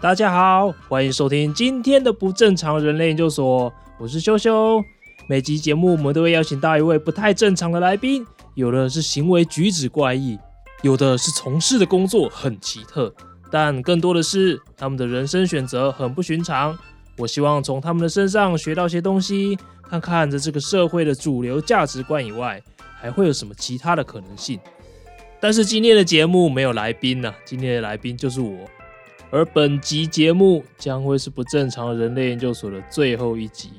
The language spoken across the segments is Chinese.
大家好，欢迎收听今天的不正常人类研究所，我是修修。每集节目我们都会邀请到一位不太正常的来宾，有的是行为举止怪异，有的是从事的工作很奇特，但更多的是他们的人生选择很不寻常。我希望从他们的身上学到些东西，看看在这个社会的主流价值观以外，还会有什么其他的可能性。但是今天的节目没有来宾呢，今天的来宾就是我。而本集节目将会是不正常人类研究所的最后一集，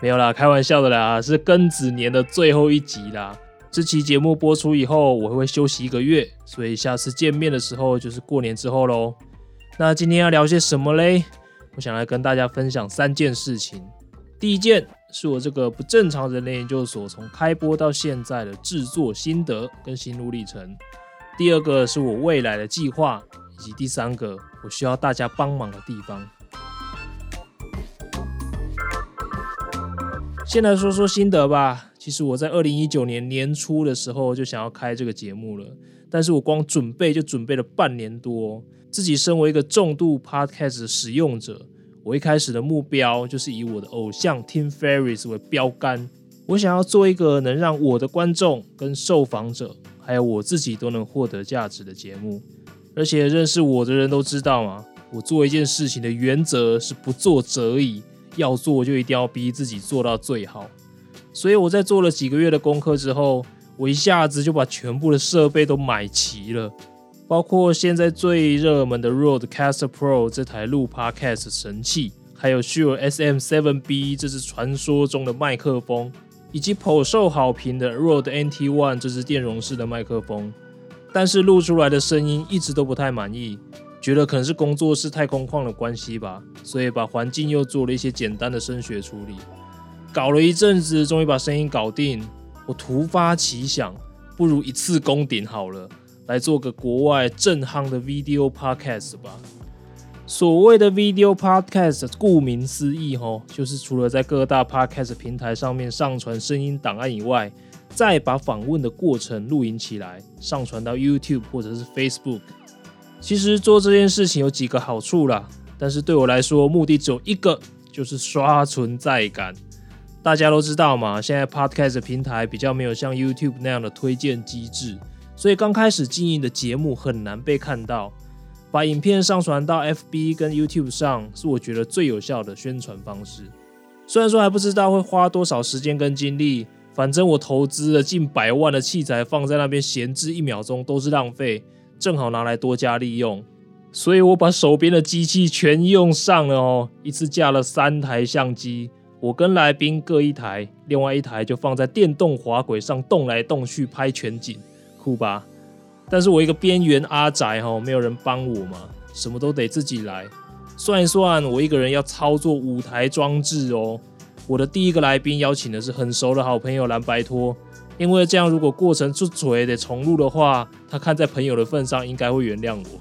没有啦，开玩笑的啦，是庚子年的最后一集啦。这期节目播出以后，我会休息一个月，所以下次见面的时候就是过年之后喽。那今天要聊些什么嘞？我想来跟大家分享三件事情。第一件是我这个不正常人类研究所从开播到现在的制作心得跟心路历程。第二个是我未来的计划。以及第三个，我需要大家帮忙的地方。先来说说心得吧。其实我在二零一九年年初的时候就想要开这个节目了，但是我光准备就准备了半年多。自己身为一个重度 Podcast 使用者，我一开始的目标就是以我的偶像 Tim Ferris 为标杆，我想要做一个能让我的观众跟受访者，还有我自己都能获得价值的节目。而且认识我的人都知道嘛，我做一件事情的原则是不做则已，要做就一定要逼自己做到最好。所以我在做了几个月的功课之后，我一下子就把全部的设备都买齐了，包括现在最热门的 Rodecaster Pro 这台录 Podcast 神器，还有 Shure SM7B 这支传说中的麦克风，以及颇受好评的 Rode NT1 这支电容式的麦克风。但是录出来的声音一直都不太满意，觉得可能是工作室太空旷的关系吧，所以把环境又做了一些简单的声学处理，搞了一阵子，终于把声音搞定。我突发奇想，不如一次攻顶好了，来做个国外正夯的 video podcast 吧。所谓的 video podcast，顾名思义吼，就是除了在各大 podcast 平台上面上传声音档案以外。再把访问的过程录影起来，上传到 YouTube 或者是 Facebook。其实做这件事情有几个好处啦，但是对我来说，目的只有一个，就是刷存在感。大家都知道嘛，现在 Podcast 平台比较没有像 YouTube 那样的推荐机制，所以刚开始经营的节目很难被看到。把影片上传到 FB 跟 YouTube 上，是我觉得最有效的宣传方式。虽然说还不知道会花多少时间跟精力。反正我投资了近百万的器材放在那边闲置一秒钟都是浪费，正好拿来多加利用，所以我把手边的机器全用上了哦，一次架了三台相机，我跟来宾各一台，另外一台就放在电动滑轨上动来动去拍全景，酷吧？但是我一个边缘阿宅哈，没有人帮我嘛，什么都得自己来，算一算，我一个人要操作五台装置哦。我的第一个来宾邀请的是很熟的好朋友蓝白托，因为这样如果过程出嘴得重录的话，他看在朋友的份上应该会原谅我。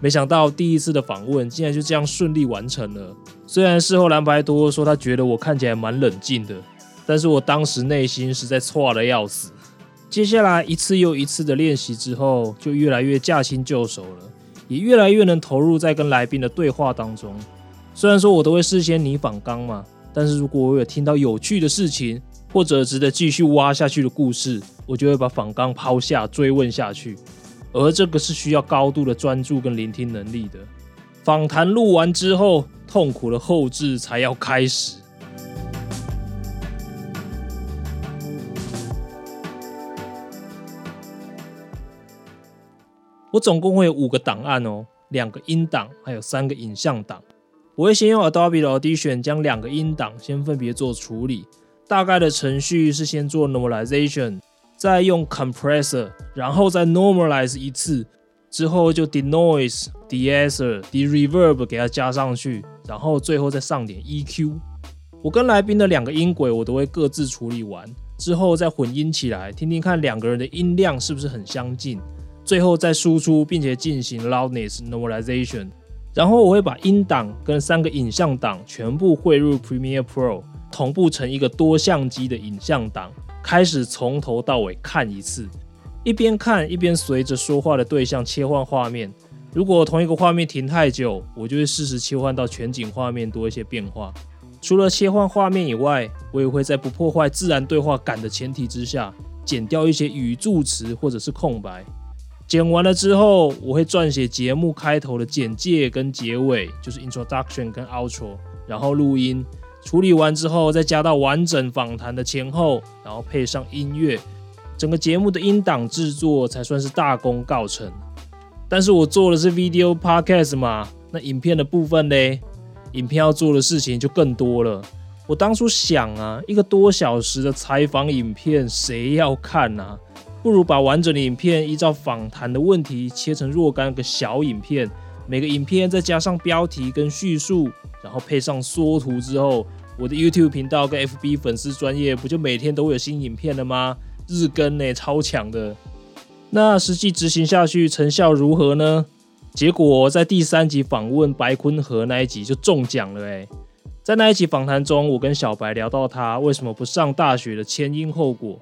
没想到第一次的访问竟然就这样顺利完成了。虽然事后蓝白托说他觉得我看起来蛮冷静的，但是我当时内心实在错的要死。接下来一次又一次的练习之后，就越来越驾轻就熟了，也越来越能投入在跟来宾的对话当中。虽然说我都会事先拟访纲嘛。但是如果我有听到有趣的事情，或者值得继续挖下去的故事，我就会把访纲抛下追问下去。而这个是需要高度的专注跟聆听能力的。访谈录完之后，痛苦的后置才要开始。我总共会有五个档案哦，两个音档，还有三个影像档。我会先用 Adobe 的 Audition 将两个音档先分别做处理，大概的程序是先做 Normalization，再用 Compressor，然后再 Normalize 一次，之后就 Denoise、Deesser、De-Reverb 给它加上去，然后最后再上点 EQ。我跟来宾的两个音轨我都会各自处理完，之后再混音起来，听听看两个人的音量是不是很相近，最后再输出，并且进行 Loudness Normalization。然后我会把音档跟三个影像档全部汇入 Premiere Pro，同步成一个多相机的影像档，开始从头到尾看一次，一边看一边随着说话的对象切换画面，如果同一个画面停太久，我就会适时切换到全景画面，多一些变化。除了切换画面以外，我也会在不破坏自然对话感的前提之下，剪掉一些语助词或者是空白。剪完了之后，我会撰写节目开头的简介跟结尾，就是 introduction 跟 outro，然后录音。处理完之后，再加到完整访谈的前后，然后配上音乐，整个节目的音档制作才算是大功告成。但是我做的是 video podcast 嘛，那影片的部分嘞？影片要做的事情就更多了。我当初想啊，一个多小时的采访影片，谁要看啊？不如把完整的影片依照访谈的问题切成若干个小影片，每个影片再加上标题跟叙述，然后配上缩图之后，我的 YouTube 频道跟 FB 粉丝专业不就每天都会有新影片了吗？日更呢，超强的。那实际执行下去成效如何呢？结果在第三集访问白坤和那一集就中奖了诶，在那一集访谈中，我跟小白聊到他为什么不上大学的前因后果。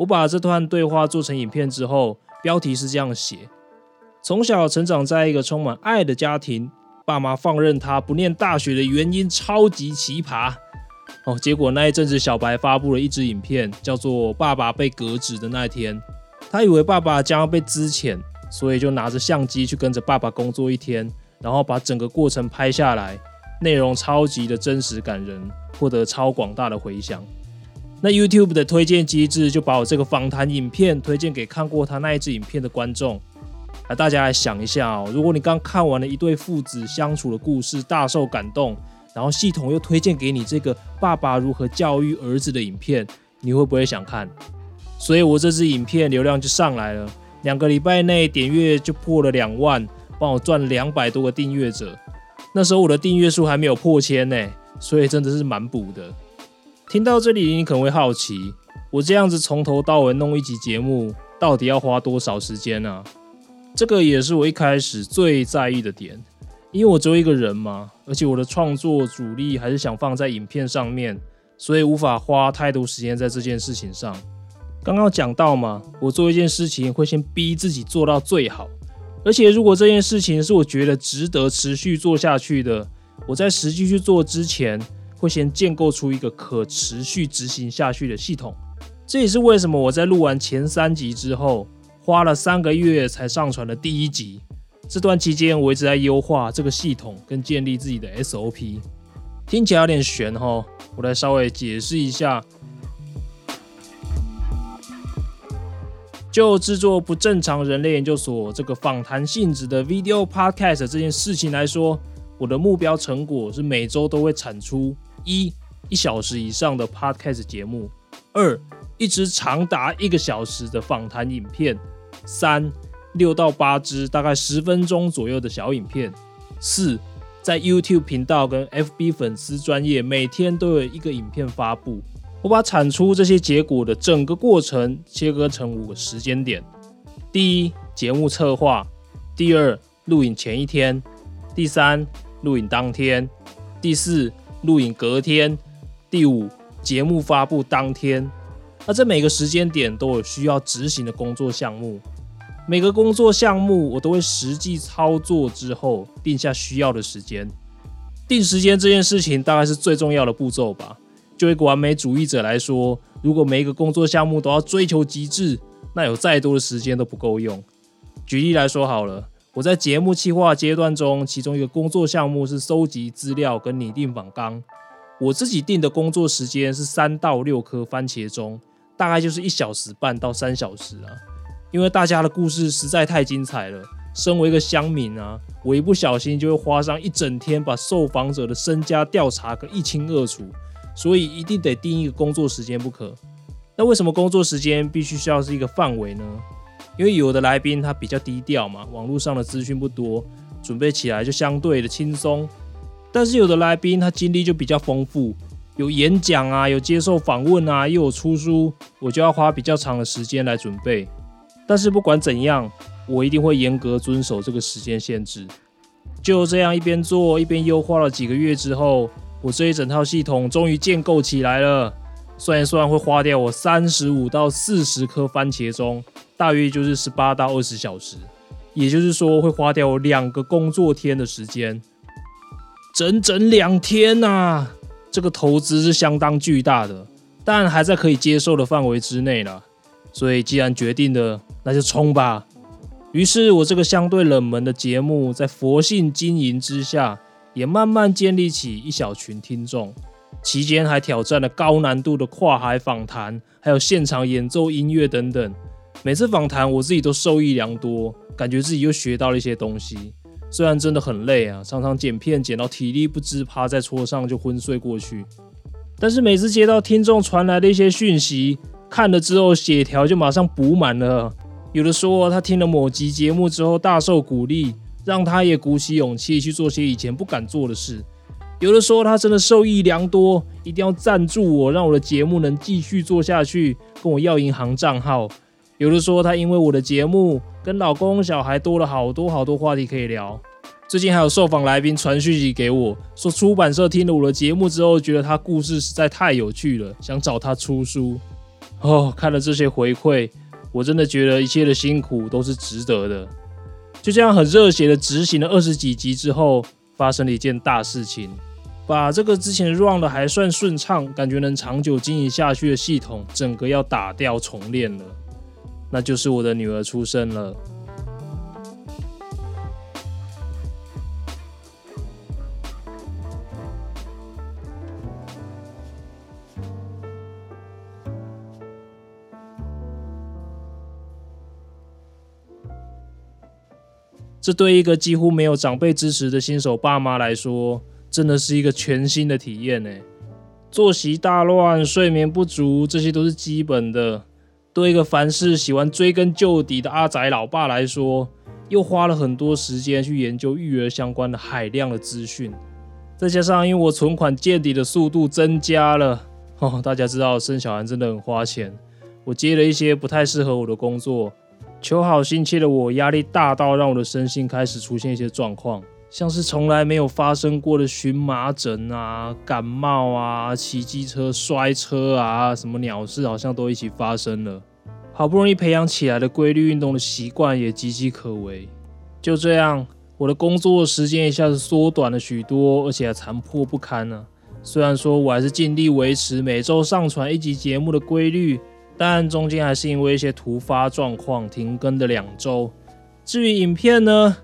我把这段对话做成影片之后，标题是这样写：从小成长在一个充满爱的家庭，爸妈放任他不念大学的原因超级奇葩。哦，结果那一阵子小白发布了一支影片，叫做《爸爸被革职的那天》，他以为爸爸将要被资遣。所以就拿着相机去跟着爸爸工作一天，然后把整个过程拍下来，内容超级的真实感人，获得超广大的回响。那 YouTube 的推荐机制就把我这个访谈影片推荐给看过他那一支影片的观众。啊，大家来想一下哦，如果你刚看完了一对父子相处的故事，大受感动，然后系统又推荐给你这个爸爸如何教育儿子的影片，你会不会想看？所以我这支影片流量就上来了。两个礼拜内点阅就破了两万，帮我赚两百多个订阅者。那时候我的订阅数还没有破千呢，所以真的是蛮补的。听到这里，你可能会好奇，我这样子从头到尾弄一集节目，到底要花多少时间呢？这个也是我一开始最在意的点，因为我只有一个人嘛，而且我的创作主力还是想放在影片上面，所以无法花太多时间在这件事情上。刚刚讲到嘛，我做一件事情会先逼自己做到最好，而且如果这件事情是我觉得值得持续做下去的，我在实际去做之前，会先建构出一个可持续执行下去的系统。这也是为什么我在录完前三集之后，花了三个月才上传的第一集。这段期间我一直在优化这个系统跟建立自己的 SOP，听起来有点玄哈，我来稍微解释一下。就制作不正常人类研究所这个访谈性质的 video podcast 这件事情来说，我的目标成果是每周都会产出一一小时以上的 podcast 节目，二一支长达一个小时的访谈影片，三六到八支大概十分钟左右的小影片，四在 YouTube 频道跟 FB 粉丝专业每天都有一个影片发布。我把产出这些结果的整个过程切割成五个时间点：第一，节目策划；第二，录影前一天；第三，录影当天；第四，录影隔天；第五，节目发布当天。那这每个时间点都有需要执行的工作项目，每个工作项目我都会实际操作之后定下需要的时间。定时间这件事情大概是最重要的步骤吧。就一个完美主义者来说，如果每一个工作项目都要追求极致，那有再多的时间都不够用。举例来说好了，我在节目企划阶段中，其中一个工作项目是收集资料跟拟定访纲。我自己定的工作时间是三到六颗番茄钟，大概就是一小时半到三小时啊。因为大家的故事实在太精彩了，身为一个乡民啊，我一不小心就会花上一整天把受访者的身家调查个一清二楚。所以一定得定一个工作时间不可。那为什么工作时间必须需要是一个范围呢？因为有的来宾他比较低调嘛，网络上的资讯不多，准备起来就相对的轻松。但是有的来宾他经历就比较丰富，有演讲啊，有接受访问啊，又有出书，我就要花比较长的时间来准备。但是不管怎样，我一定会严格遵守这个时间限制。就这样一边做一边优化了几个月之后。我这一整套系统终于建构起来了，算一算会花掉我三十五到四十颗番茄钟，大约就是十八到二十小时。也就是说会花掉两个工作天的时间，整整两天呐、啊！这个投资是相当巨大的，但还在可以接受的范围之内了。所以既然决定了，那就冲吧！于是我这个相对冷门的节目，在佛性经营之下，也慢慢建立起一小群听众。期间还挑战了高难度的跨海访谈，还有现场演奏音乐等等。每次访谈，我自己都受益良多，感觉自己又学到了一些东西。虽然真的很累啊，常常剪片剪到体力不支，趴在桌上就昏睡过去。但是每次接到听众传来的一些讯息，看了之后血条就马上补满了。有的说他听了某集节目之后大受鼓励，让他也鼓起勇气去做些以前不敢做的事。有的说他真的受益良多，一定要赞助我，让我的节目能继续做下去，跟我要银行账号。有的说他因为我的节目跟老公小孩多了好多好多话题可以聊。最近还有受访来宾传讯息给我，说出版社听了我的节目之后，觉得他故事实在太有趣了，想找他出书。哦，看了这些回馈，我真的觉得一切的辛苦都是值得的。就这样很热血的执行了二十几集之后，发生了一件大事情。把这个之前 run 的还算顺畅，感觉能长久经营下去的系统，整个要打掉重练了。那就是我的女儿出生了。这对一个几乎没有长辈支持的新手爸妈来说，真的是一个全新的体验呢。作息大乱、睡眠不足，这些都是基本的。对一个凡事喜欢追根究底的阿宅老爸来说，又花了很多时间去研究育儿相关的海量的资讯。再加上因为我存款见底的速度增加了，哦，大家知道生小孩真的很花钱。我接了一些不太适合我的工作，求好心切的我压力大到让我的身心开始出现一些状况。像是从来没有发生过的荨麻疹啊、感冒啊、骑机车摔车啊，什么鸟事好像都一起发生了。好不容易培养起来的规律运动的习惯也岌岌可危。就这样，我的工作时间一下子缩短了许多，而且还残破不堪呢、啊。虽然说我还是尽力维持每周上传一集节目的规律，但中间还是因为一些突发状况停更的两周。至于影片呢？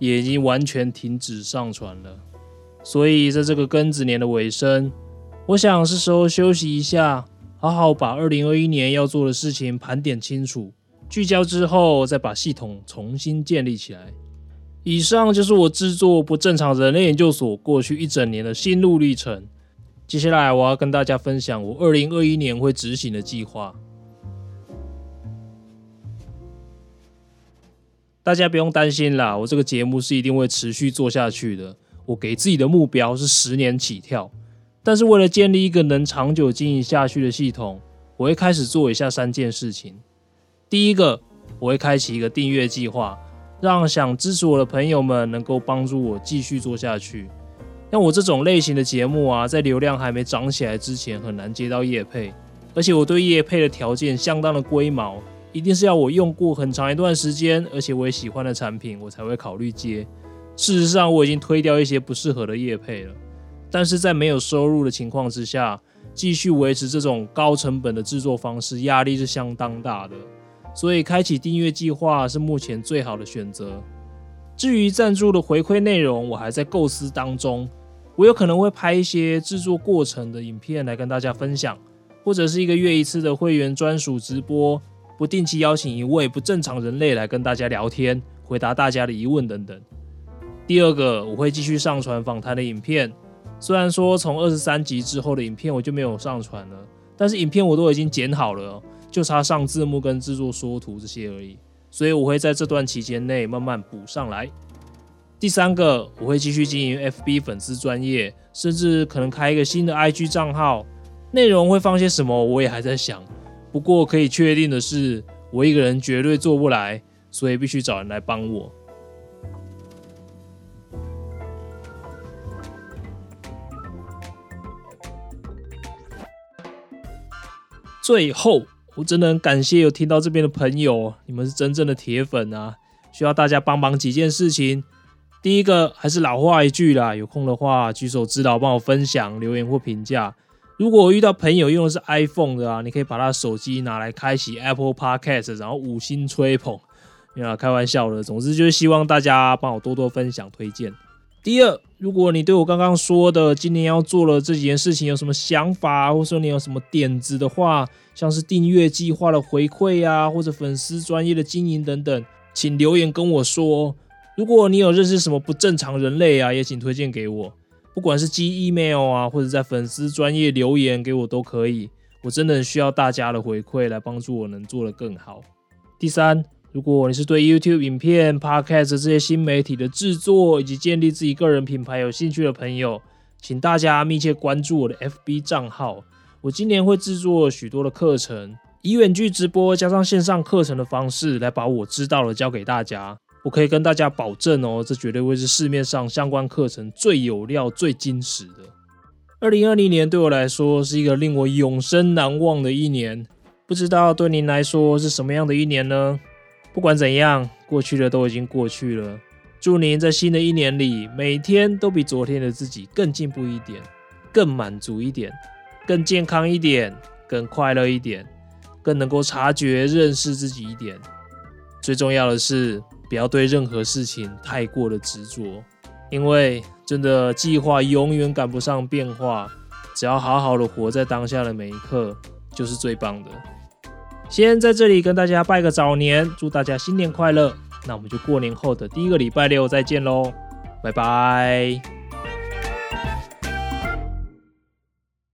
也已经完全停止上传了，所以在这个庚子年的尾声，我想是时候休息一下，好好把二零二一年要做的事情盘点清楚，聚焦之后再把系统重新建立起来。以上就是我制作不正常人类研究所过去一整年的心路历程。接下来我要跟大家分享我二零二一年会执行的计划。大家不用担心啦，我这个节目是一定会持续做下去的。我给自己的目标是十年起跳，但是为了建立一个能长久经营下去的系统，我会开始做以下三件事情。第一个，我会开启一个订阅计划，让想支持我的朋友们能够帮助我继续做下去。像我这种类型的节目啊，在流量还没涨起来之前，很难接到业配，而且我对业配的条件相当的龟毛。一定是要我用过很长一段时间，而且我也喜欢的产品，我才会考虑接。事实上，我已经推掉一些不适合的业配了。但是在没有收入的情况之下，继续维持这种高成本的制作方式，压力是相当大的。所以，开启订阅计划是目前最好的选择。至于赞助的回馈内容，我还在构思当中。我有可能会拍一些制作过程的影片来跟大家分享，或者是一个月一次的会员专属直播。不定期邀请一位不正常人类来跟大家聊天，回答大家的疑问等等。第二个，我会继续上传访谈的影片。虽然说从二十三集之后的影片我就没有上传了，但是影片我都已经剪好了，就差上字幕跟制作缩图这些而已。所以我会在这段期间内慢慢补上来。第三个，我会继续经营 FB 粉丝专业，甚至可能开一个新的 IG 账号。内容会放些什么，我也还在想。不过可以确定的是，我一个人绝对做不来，所以必须找人来帮我。最后，我真的很感谢有听到这边的朋友，你们是真正的铁粉啊！需要大家帮忙几件事情。第一个还是老话一句啦，有空的话举手之劳，帮我分享、留言或评价。如果遇到朋友用的是 iPhone 的啊，你可以把他手机拿来开启 Apple Podcast，然后五星吹捧。没有，开玩笑的。总之就是希望大家帮我多多分享、推荐。第二，如果你对我刚刚说的今年要做的这几件事情有什么想法，或者说你有什么点子的话，像是订阅计划的回馈啊，或者粉丝专业的经营等等，请留言跟我说。如果你有认识什么不正常人类啊，也请推荐给我，不管是寄 email 啊，或者在粉丝专业留言给我都可以。我真的很需要大家的回馈来帮助我能做得更好。第三，如果你是对 YouTube 影片、Podcast 这些新媒体的制作以及建立自己个人品牌有兴趣的朋友，请大家密切关注我的 FB 账号。我今年会制作许多的课程，以远距直播加上线上课程的方式来把我知道的教给大家。我可以跟大家保证哦，这绝对会是市面上相关课程最有料、最真实的。二零二零年对我来说是一个令我永生难忘的一年，不知道对您来说是什么样的一年呢？不管怎样，过去的都已经过去了。祝您在新的一年里，每天都比昨天的自己更进步一点，更满足一点，更健康一点，更快乐一点，更能够察觉、认识自己一点。最重要的是，不要对任何事情太过的执着，因为真的计划永远赶不上变化。只要好好的活在当下的每一刻，就是最棒的。先在这里跟大家拜个早年，祝大家新年快乐。那我们就过年后的第一个礼拜六再见喽，拜拜。